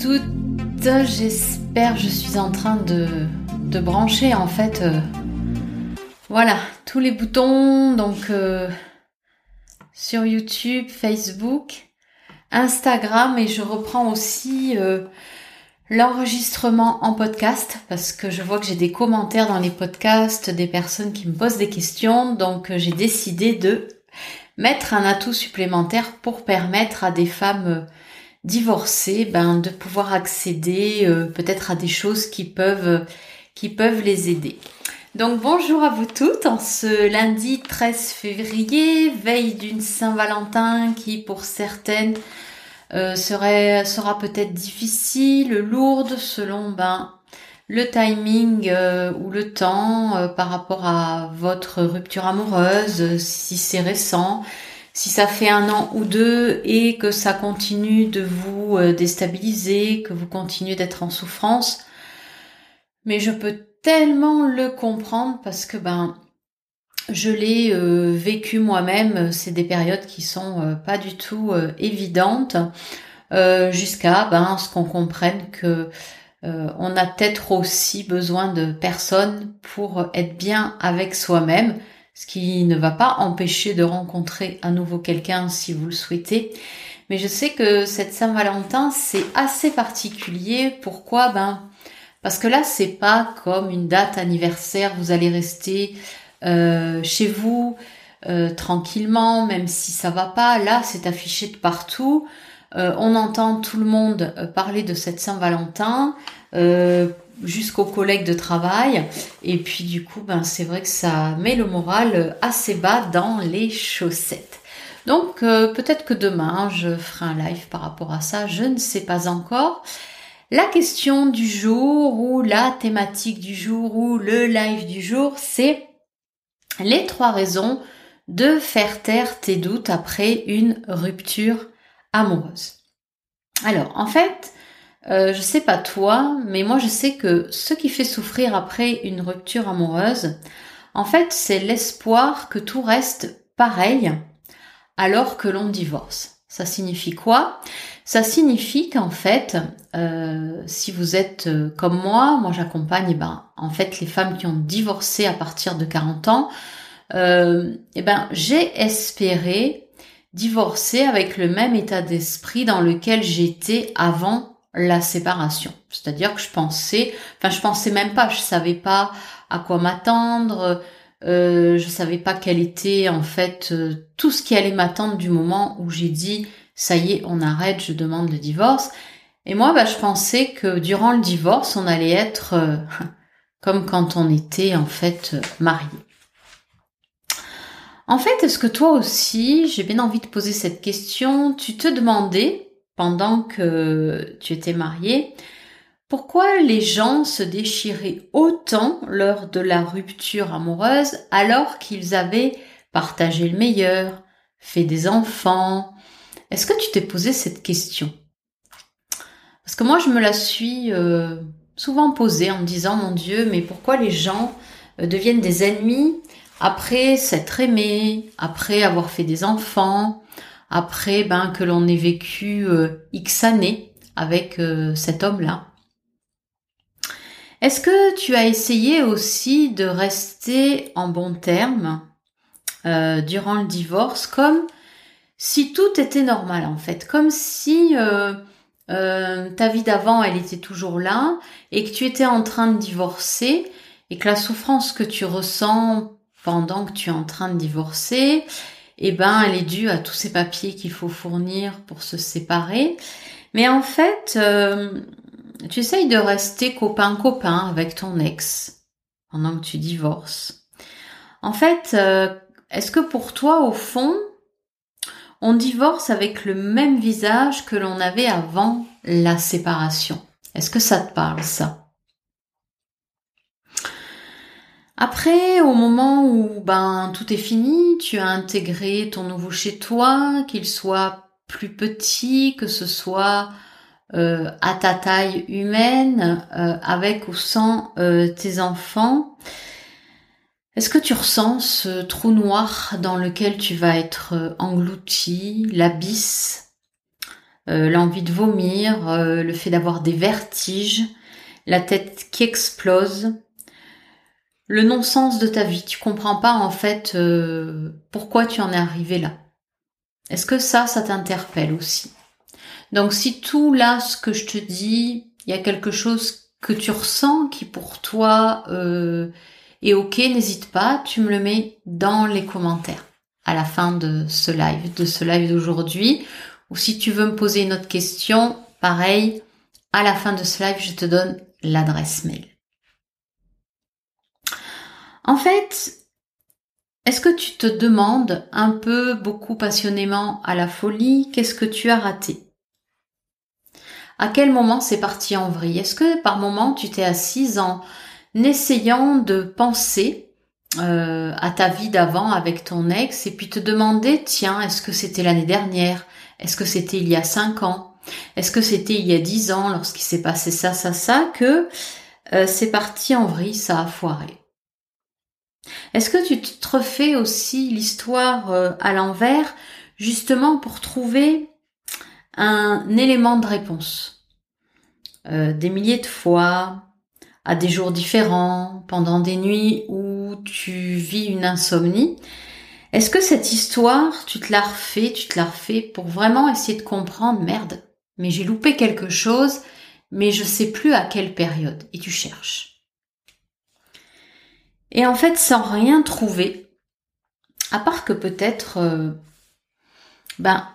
Toutes, j'espère, je suis en train de, de brancher en fait, euh, voilà, tous les boutons, donc euh, sur YouTube, Facebook, Instagram et je reprends aussi euh, l'enregistrement en podcast parce que je vois que j'ai des commentaires dans les podcasts, des personnes qui me posent des questions, donc j'ai décidé de mettre un atout supplémentaire pour permettre à des femmes divorcées ben, de pouvoir accéder euh, peut-être à des choses qui peuvent, qui peuvent les aider. Donc bonjour à vous toutes en ce lundi 13 février, veille d'une Saint-Valentin qui pour certaines euh, sera peut-être difficile, lourde selon ben, le timing euh, ou le temps par rapport à votre rupture amoureuse, si c'est récent, si ça fait un an ou deux et que ça continue de vous euh, déstabiliser, que vous continuez d'être en souffrance. Mais je peux tellement le comprendre parce que ben je l'ai euh, vécu moi-même. C'est des périodes qui sont euh, pas du tout évidentes jusqu'à ben ce qu'on comprenne que on a peut-être aussi besoin de personnes pour être bien avec soi-même ce qui ne va pas empêcher de rencontrer à nouveau quelqu'un si vous le souhaitez. Mais je sais que cette Saint-Valentin, c'est assez particulier. Pourquoi? Ben parce que là, c'est pas comme une date anniversaire. Vous allez rester euh, chez vous euh, tranquillement, même si ça va pas. Là, c'est affiché de partout. Euh, on entend tout le monde parler de cette Saint-Valentin jusqu'aux collègues de travail. Et puis du coup, ben, c'est vrai que ça met le moral assez bas dans les chaussettes. Donc euh, peut-être que demain, je ferai un live par rapport à ça, je ne sais pas encore. La question du jour ou la thématique du jour ou le live du jour, c'est les trois raisons de faire taire tes doutes après une rupture amoureuse. Alors, en fait, euh, je sais pas toi, mais moi je sais que ce qui fait souffrir après une rupture amoureuse, en fait, c'est l'espoir que tout reste pareil alors que l'on divorce. Ça signifie quoi? Ça signifie qu'en fait, euh, si vous êtes euh, comme moi, moi j'accompagne eh ben, en fait les femmes qui ont divorcé à partir de 40 ans, euh, eh ben, j'ai espéré divorcer avec le même état d'esprit dans lequel j'étais avant la séparation. C'est-à-dire que je pensais, enfin je pensais même pas, je savais pas à quoi m'attendre, euh, je savais pas quel était en fait euh, tout ce qui allait m'attendre du moment où j'ai dit ça y est, on arrête, je demande le divorce. Et moi, bah, je pensais que durant le divorce, on allait être euh, comme quand on était en fait marié. En fait, est-ce que toi aussi, j'ai bien envie de poser cette question, tu te demandais pendant que tu étais marié, pourquoi les gens se déchiraient autant lors de la rupture amoureuse alors qu'ils avaient partagé le meilleur, fait des enfants? Est-ce que tu t'es posé cette question? Parce que moi je me la suis euh, souvent posée en me disant mon Dieu, mais pourquoi les gens euh, deviennent des ennemis après s'être aimés, après avoir fait des enfants, après ben que l'on ait vécu euh, X années avec euh, cet homme-là. Est-ce que tu as essayé aussi de rester en bon terme euh, durant le divorce comme si tout était normal en fait, comme si ta vie d'avant elle était toujours là et que tu étais en train de divorcer et que la souffrance que tu ressens pendant que tu es en train de divorcer, eh ben, elle est due à tous ces papiers qu'il faut fournir pour se séparer. Mais en fait, euh, tu essayes de rester copain-copain avec ton ex pendant que tu divorces. En fait, euh, est-ce que pour toi, au fond, on divorce avec le même visage que l'on avait avant la séparation? Est-ce que ça te parle, ça? Après, au moment où ben tout est fini, tu as intégré ton nouveau chez toi, qu'il soit plus petit, que ce soit euh, à ta taille humaine, euh, avec ou sans euh, tes enfants. Est-ce que tu ressens ce trou noir dans lequel tu vas être englouti, l'abysse l'envie de vomir, le fait d'avoir des vertiges, la tête qui explose, le non-sens de ta vie. Tu comprends pas en fait euh, pourquoi tu en es arrivé là. Est-ce que ça, ça t'interpelle aussi? Donc si tout là, ce que je te dis, il y a quelque chose que tu ressens qui pour toi est ok, n'hésite pas, tu me le mets dans les commentaires à la fin de ce live, de ce live d'aujourd'hui. Ou si tu veux me poser une autre question, pareil, à la fin de ce live, je te donne l'adresse mail. En fait, est-ce que tu te demandes un peu, beaucoup passionnément à la folie, qu'est-ce que tu as raté? À quel moment c'est parti en vrille? Est-ce que par moment tu t'es assise en essayant de penser euh, à ta vie d'avant avec ton ex et puis te demander, tiens, est-ce que c'était l'année dernière? Est-ce que c'était il y a cinq ans? Est-ce que c'était il y a dix ans lorsqu'il s'est passé ça, ça, ça, que euh, c'est parti en vrille, ça a foiré? Est-ce que tu te refais aussi l'histoire euh, à l'envers justement pour trouver un élément de réponse Des milliers de fois, à des jours différents, pendant des nuits où tu vis une insomnie? Est-ce que cette histoire, tu te la refais, tu te la refais pour vraiment essayer de comprendre, merde, mais j'ai loupé quelque chose, mais je sais plus à quelle période, et tu cherches. Et en fait, sans rien trouver, à part que peut-être, euh, ben,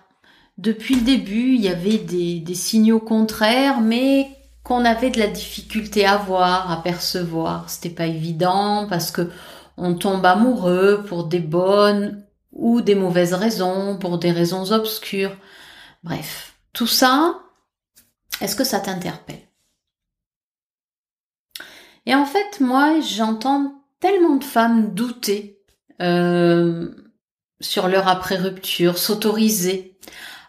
depuis le début, il y avait des, signaux contraires, mais qu'on avait de la difficulté à voir, à percevoir. C'était pas évident parce que on tombe amoureux pour des bonnes ou des mauvaises raisons, pour des raisons obscures. Bref, tout ça, est-ce que ça t'interpelle? Et en fait, moi, j'entends tellement de femmes douter euh, sur leur après-rupture, s'autoriser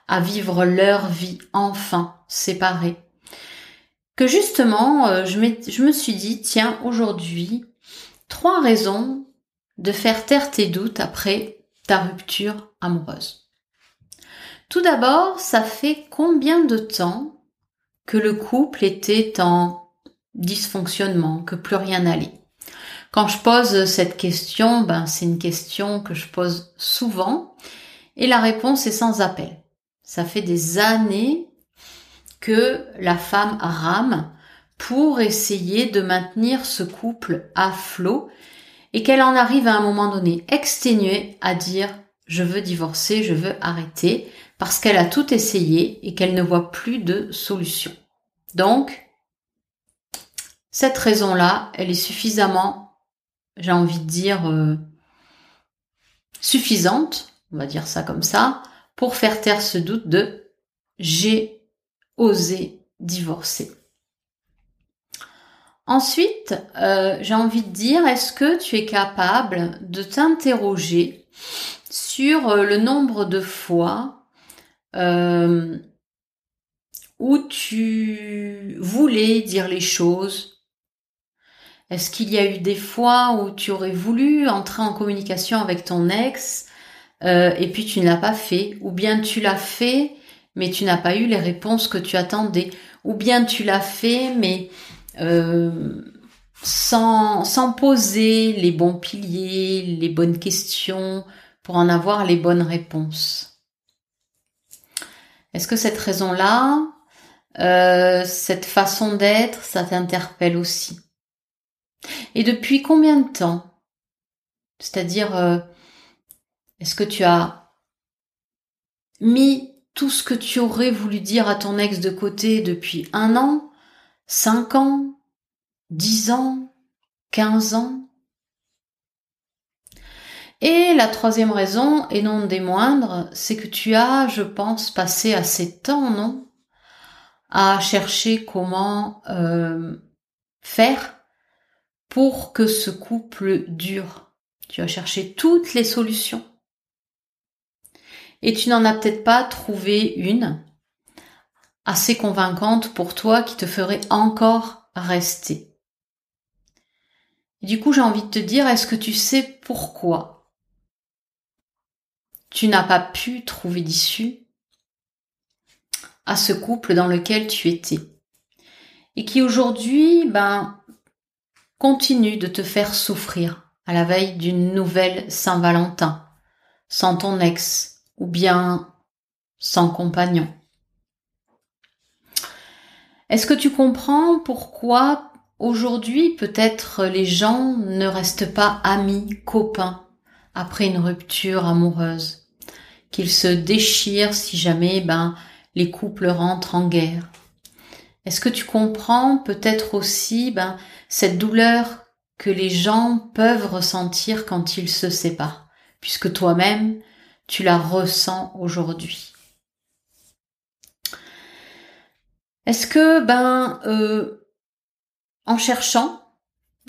à vivre leur vie enfin séparée que justement, euh, je, je me suis dit, tiens, aujourd'hui, trois raisons de faire taire tes doutes après ta rupture amoureuse. Tout d'abord, ça fait combien de temps que le couple était en dysfonctionnement, que plus rien n'allait? Quand je pose cette question, ben c'est une question que je pose souvent et la réponse est sans appel. Ça fait des années que la femme rame pour essayer de maintenir ce couple à flot et qu'elle en arrive à un moment donné exténuée à dire je veux divorcer, je veux arrêter parce qu'elle a tout essayé et qu'elle ne voit plus de solution. Donc, cette raison-là, elle est suffisamment, j'ai envie de dire, euh, suffisante, on va dire ça comme ça, pour faire taire ce doute de j'ai oser divorcer. Ensuite, euh, j'ai envie de dire, est-ce que tu es capable de t'interroger sur euh, le nombre de fois euh, où tu voulais dire les choses Est-ce qu'il y a eu des fois où tu aurais voulu entrer en communication avec ton ex et puis tu ne l'as pas fait? Ou bien tu l'as fait mais tu n'as pas eu les réponses que tu attendais? Ou bien tu l'as fait, mais euh, sans, sans poser les bons piliers, les bonnes questions, pour en avoir les bonnes réponses? Est-ce que cette raison-là, euh, cette façon d'être, ça t'interpelle aussi? Et depuis combien de temps? C'est-à-dire, euh, est-ce que tu as mis tout ce que tu aurais voulu dire à ton ex de côté depuis un an, cinq ans, dix ans, quinze ans? Et la troisième raison, et non des moindres, c'est que tu as, je pense, passé assez de temps, non? À chercher comment euh, faire pour que ce couple dure. Tu as cherché toutes les solutions et tu n'en as peut-être pas trouvé une assez convaincante pour toi qui te ferait encore rester. du coup, j'ai envie de te dire, est-ce que tu sais pourquoi tu n'as pas pu trouver d'issue à ce couple dans lequel tu étais? Et qui aujourd'hui, ben, continue de te faire souffrir à la veille d'une nouvelle Saint-Valentin, sans ton ex ou bien sans compagnon. Est-ce que tu comprends pourquoi aujourd'hui peut-être les gens ne restent pas amis, copains après une rupture amoureuse, qu'ils se déchirent si jamais ben les couples rentrent en guerre. Est-ce que tu comprends peut-être aussi ben, cette douleur que les gens peuvent ressentir quand ils se séparent, puisque toi-même, tu la ressens aujourd'hui? Est-ce que, ben, euh, en cherchant,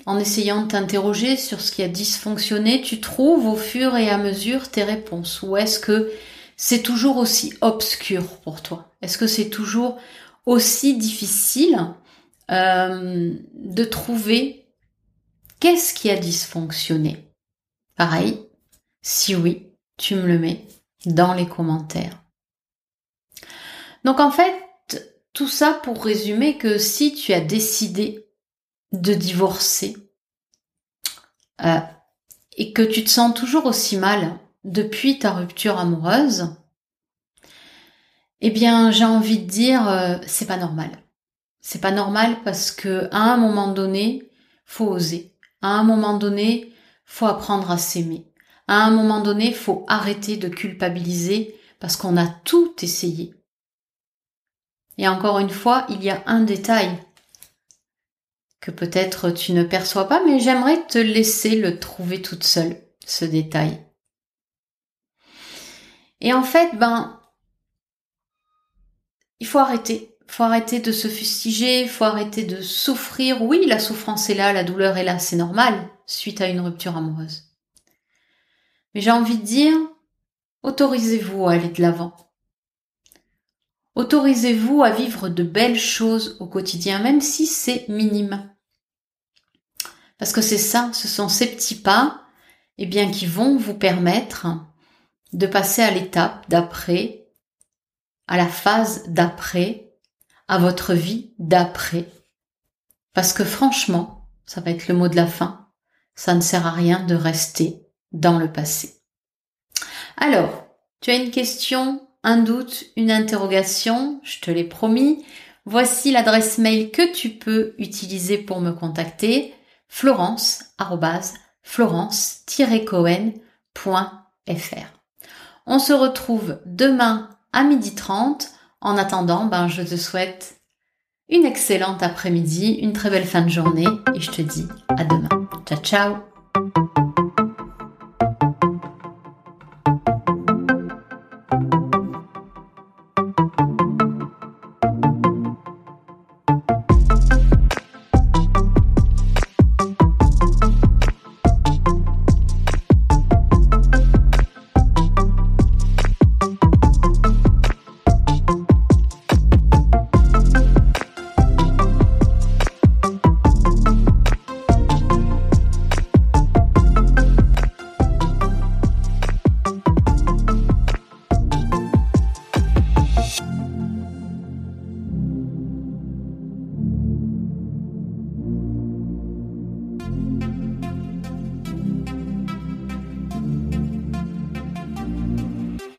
en essayant de t'interroger sur ce qui a dysfonctionné, tu trouves au fur et à mesure tes réponses? Ou est-ce que c'est toujours aussi obscur pour toi? Est-ce que c'est toujours aussi difficile euh, de trouver qu'est-ce qui a dysfonctionné Pareil, si oui, tu me le mets dans les commentaires. Donc en fait, tout ça pour résumer que si tu as décidé de divorcer euh, et que tu te sens toujours aussi mal depuis ta rupture amoureuse, eh bien, j'ai envie de dire, euh, c'est pas normal. C'est pas normal parce que à un moment donné, faut oser. À un moment donné, faut apprendre à s'aimer. À un moment donné, faut arrêter de culpabiliser parce qu'on a tout essayé. Et encore une fois, il y a un détail que peut-être tu ne perçois pas, mais j'aimerais te laisser le trouver toute seule, ce détail. Et en fait, ben, il faut arrêter. Il faut arrêter de se fustiger, il faut arrêter de souffrir. Oui, la souffrance est là, la douleur est là, c'est normal suite à une rupture amoureuse. Mais j'ai envie de dire, autorisez-vous à aller de l'avant. Autorisez-vous à vivre de belles choses au quotidien, même si c'est minime. Parce que c'est ça, ce sont ces petits pas, eh bien, qui vont vous permettre de passer à l'étape d'après, à la phase d'après, à votre vie d'après. Parce que franchement, ça va être le mot de la fin, ça ne sert à rien de rester dans le passé. Alors, tu as une question, un doute, une interrogation, je te l'ai promis. Voici l'adresse mail que tu peux utiliser pour me contacter florence florence-cohen.fr. On se retrouve demain à 12h30. En attendant, ben, je te souhaite une excellente après-midi, une très belle fin de journée et je te dis à demain. Ciao ciao